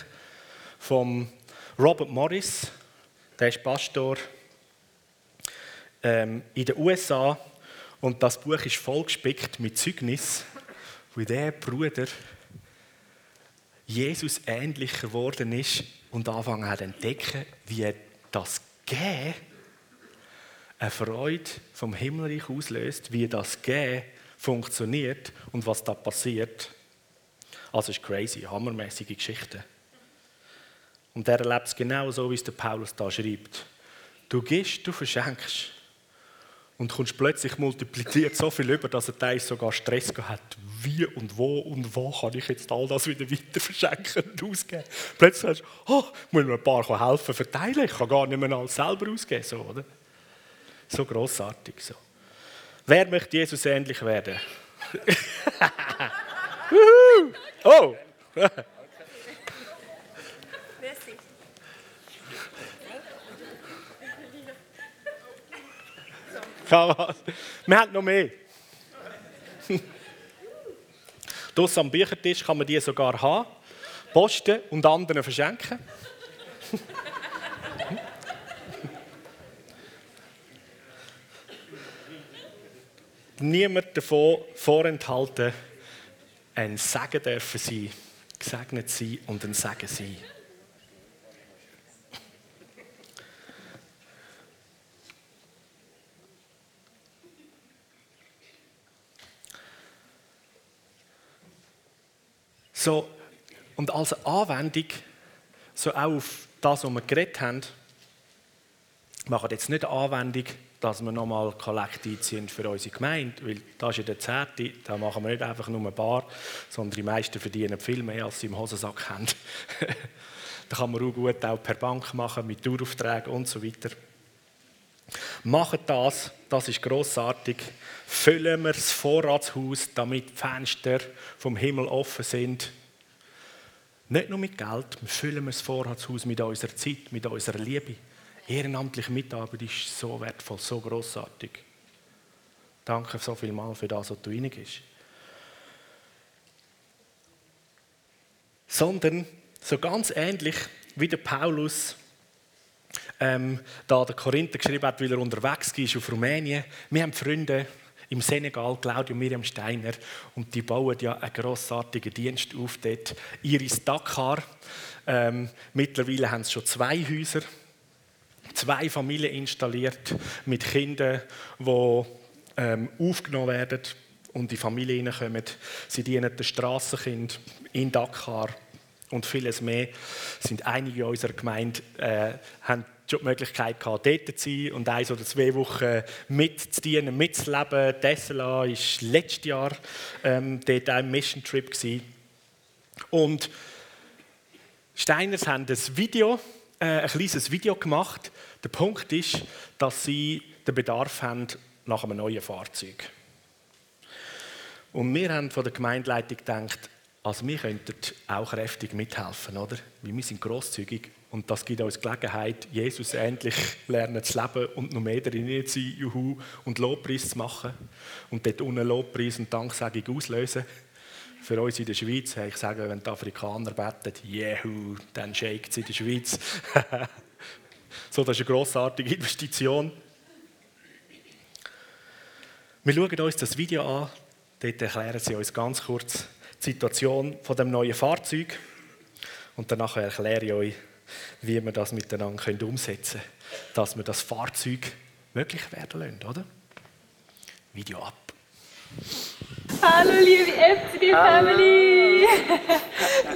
Speaker 1: von Robert Morris. Der ist Pastor ähm, in den USA und das Buch ist vollgespickt mit Zeugnis, wie der Bruder Jesus ähnlicher geworden ist und angefangen hat entdecken, wie das Gehen eine Freude vom Himmelreich auslöst, wie das Gehen funktioniert und was da passiert. Also ist crazy, hammermäßige Geschichte. Und er erlebt es genau so, wie es der Paulus da schreibt. Du gehst, du verschenkst und kommst plötzlich multipliziert so viel über, dass er teils sogar Stress hat. Wie und wo und wo kann ich jetzt all das wieder weiter verschenken und ausgeben? Plötzlich sagst du, oh, muss mir ein paar helfen verteilen, ich kann gar nicht mehr alles selber ausgeben. So, oder? so grossartig. So. Wer möchte Jesus ähnlich werden? oh! Wir haben noch mehr. Dort am Büchertisch kann man die sogar haben, posten und anderen verschenken. Niemand davon vorenthalten, ein Segen dürfen sein, gesegnet sein und ein Segen sein. So, und als Anwendung, so auch auf das, was wir geredet haben, machen jetzt nicht Anwendung, dass wir nochmal Kollekte einziehen für unsere Gemeinde, weil das ist ja der Zehnte, da machen wir nicht einfach nur ein Bar, sondern die meisten verdienen viel mehr, als sie im Hosensack haben. da kann man auch gut auch per Bank machen, mit Daueraufträgen und so weiter. Macht das, das ist großartig. Füllen wir das Vorratshaus, damit die Fenster vom Himmel offen sind. Nicht nur mit Geld, füllen wir das Vorratshaus mit unserer Zeit, mit unserer Liebe. Ehrenamtliche Mitarbeit ist so wertvoll, so großartig. Danke so viel mal für das, was du reingehst. Sondern So ganz ähnlich wie der Paulus ähm, da der Korinther geschrieben hat, weil er unterwegs ist auf Rumänien. Wir haben Freunde im Senegal, Claudio Miriam Steiner, und die bauen ja einen grossartigen Dienst auf dort. Iris Dakar. Ähm, mittlerweile haben sie schon zwei Häuser, zwei Familien installiert mit Kindern, die ähm, aufgenommen werden und die Familie kommen. Sie dienen den Strassenkind in Dakar und vieles mehr. Sind einige unserer Gemeinde äh, haben die Möglichkeit gehabt, dort zu sein und eins oder zwei Wochen mitzudienen, mitzuleben. Tesla war letztes Jahr ähm, dort im Mission Trip. Gewesen. Und Steiners haben ein Video, äh, ein kleines Video gemacht. Der Punkt ist, dass sie den Bedarf haben nach einem neuen Fahrzeug. Und wir haben von der Gemeindeleitung gedacht, also wir könnten auch kräftig mithelfen, oder? Weil wir sind grosszügig und das gibt uns Gelegenheit, Jesus endlich lernen zu leben und noch mehr drin zu sein, juhu, und Lobpreis zu machen. Und dort unten Lobpreis und Danksagung auslösen. Für uns in der Schweiz, ich sage, wenn die Afrikaner beten, juhu, dann shakt es in der Schweiz. so, das ist eine grossartige Investition. Wir schauen uns das Video an. Dort erklären sie uns ganz kurz die Situation von dem neuen Fahrzeug. Und danach erkläre ich euch, wie wir das miteinander umsetzen können, dass wir das Fahrzeug möglich werden lassen, oder? Video ab.
Speaker 2: Hallo liebe FCD Family!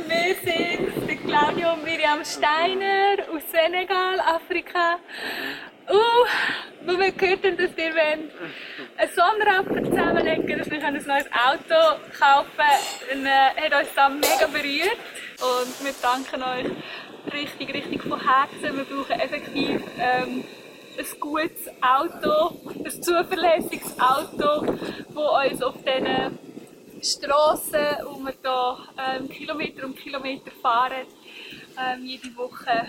Speaker 2: Wir sind Claudio und Miriam Steiner aus Senegal, Afrika. Uh, wo wir gehört haben, dass ihr wollt, einen Sonderapfel zusammenlegen dass wir ein neues Auto kaufen können, äh, hat uns das mega berührt. Und wir danken euch richtig, richtig von Herzen. Wir brauchen effektiv ähm, ein gutes Auto, ein zuverlässiges Auto, das uns auf diesen Strassen, wo wir hier ähm, Kilometer um Kilometer fahren, ähm, jede Woche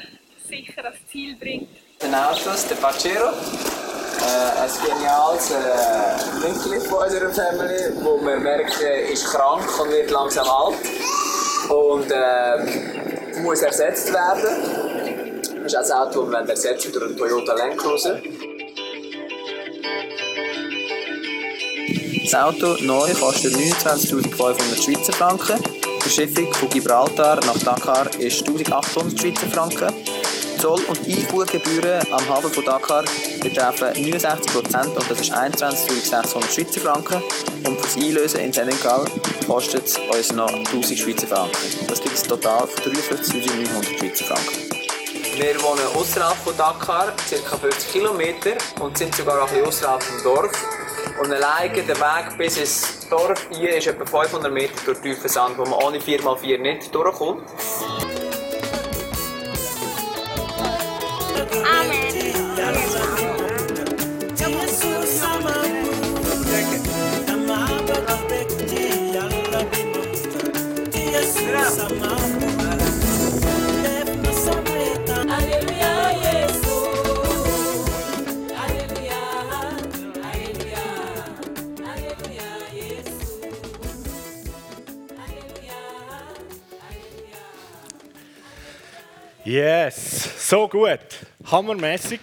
Speaker 2: sicher ans Ziel bringt.
Speaker 3: Ein Autos, der Pacero. Äh, ein geniales äh, Mitglied von unserer Family, wo wir merken, ist krank und wird langsam alt. Und äh, muss ersetzt werden. Das wir ersetzen durch einen Toyota Land Cruiser. Das Auto neu kostet 29.500 Schweizer Franken. Die Verschiffung von Gibraltar nach Dakar ist 1800 Schweizer Franken. Zoll- und Einfuhrgebühren am Hafen von Dakar betreffen 69% und das ist 21.600 Schweizer Franken. Und fürs Einlösen in Senegal kostet es uns noch 1000 Schweizer Franken. Das gibt ein Total von 43.900 Schweizer Franken. Wir wohnen außerhalb von Dakar, ca. 50 Kilometer und sind sogar ein außerhalb vom Dorf. Und alleine der Weg bis ins Dorf hier ist etwa 500 Meter durch tiefen Sand, wo man ohne 4x4 nicht durchkommt.
Speaker 1: Yes, so gut. Hammermäßig.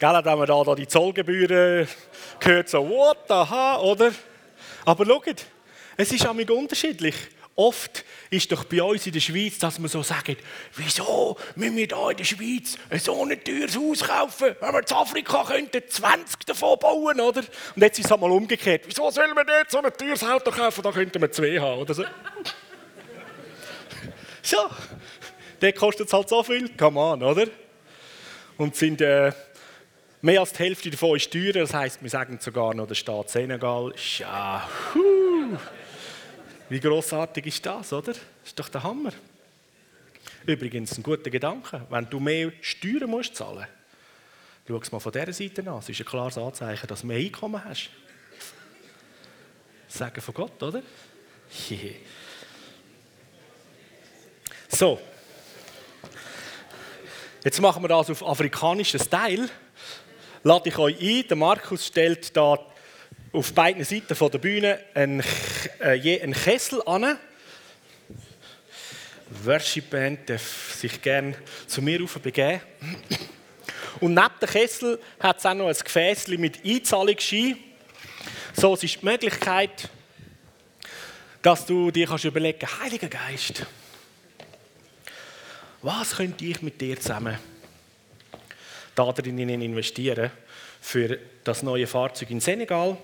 Speaker 1: Gell, wenn man da, da die Zollgebühren gehört, so, what the hell, oder? Aber schaut, es ist auch unterschiedlich. Oft ist doch bei uns in der Schweiz, dass man so sagt, wieso müssen wir hier in der Schweiz so ein teures Haus kaufen, wenn wir in Afrika könnten 20 davon bauen, oder? Und jetzt ist es einmal umgekehrt. Wieso sollen wir dort so ein teures Auto kaufen, da könnten wir zwei haben, oder so? so, der kostet halt so viel, come on, oder? Und sind äh, mehr als die Hälfte davon ist teurer, das heisst, wir sagen sogar noch, der Staat Senegal, huh. Wie großartig ist das, oder? Das ist doch der Hammer. Übrigens ein guter Gedanke. Wenn du mehr Steuern musst zahlen schau es mal von dieser Seite an. Es ist ein klares Anzeichen, dass du mehr Einkommen hast. Sagen von Gott, oder? so. Jetzt machen wir das auf afrikanischen Style. Lade ich euch ein. Der Markus stellt da auf beiden Seiten von der Bühne äh, je einen Kessel an. Worship Band darf sich gerne zu mir begeben. Und neben dem Kessel hat es auch noch ein Gefäß mit Einzahlungsschein. So ist die Möglichkeit, dass du dir kannst überlegen Heiliger Geist, was könnte ich mit dir zusammen darin investieren für das neue Fahrzeug in Senegal?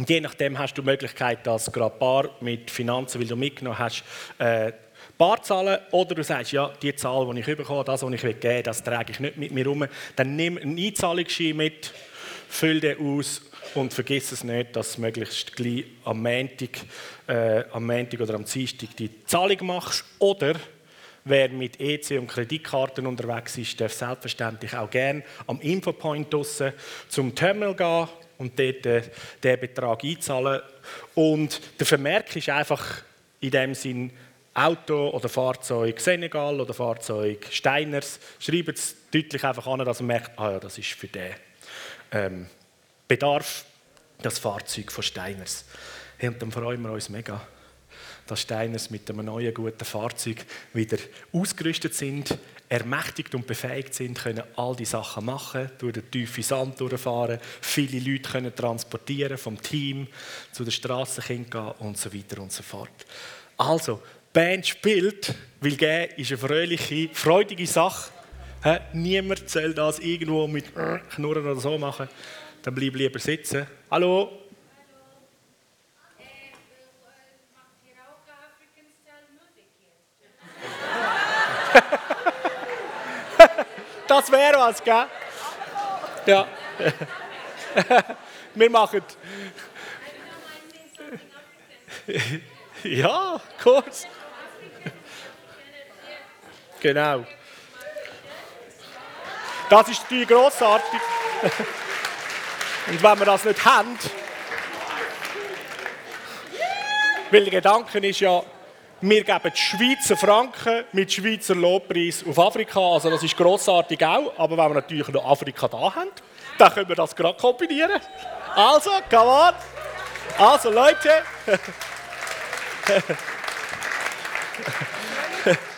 Speaker 1: Und je nachdem hast du die Möglichkeit, dass gerade Bar mit Finanzen, weil du mitgenommen hast, äh, Bar zahlen oder du sagst, ja, die Zahl, die ich bekomme, das, was ich geben will, das trage ich nicht mit mir rum. Dann nimm einen Einzahlungsschein mit, füll den aus und vergiss es nicht, dass du möglichst gleich am Montag, äh, am Montag oder am Dienstag die Zahlung machst. Oder wer mit EC und Kreditkarten unterwegs ist, darf selbstverständlich auch gerne am Infopoint draussen zum Terminal gehen und dort äh, den Betrag einzahlen. Und der Vermerk ist einfach in dem Sinn, Auto oder Fahrzeug Senegal oder Fahrzeug Steiners, schreibt es deutlich einfach an, dass man merkt, ah ja, das ist für den ähm, Bedarf das Fahrzeug von Steiners. Und dann freuen wir uns mega, dass Steiners mit einem neuen, guten Fahrzeug wieder ausgerüstet sind, ermächtigt und befähigt sind, können all die Sachen machen, durch den tiefen Sand durchfahren, viele Leute können transportieren, vom Team zu den Strassenkind gehen und so weiter und so fort. Also, Band spielt, weil geben ist eine fröhliche, freudige Sache. niemand soll das irgendwo mit Knurren oder so machen. Dann bleib lieber sitzen. Hallo? Das wäre was, gell? Ja. Wir machen. ja, kurz. Genau. Das ist natürlich grossartig. Und wenn wir das nicht haben, weil der Gedanke ist ja, wir geben Schweizer Franken mit Schweizer Lobpreis auf Afrika, also das ist grossartig auch, aber wenn wir natürlich noch Afrika da haben, dann können wir das gerade kombinieren. Also, come on. Also Leute.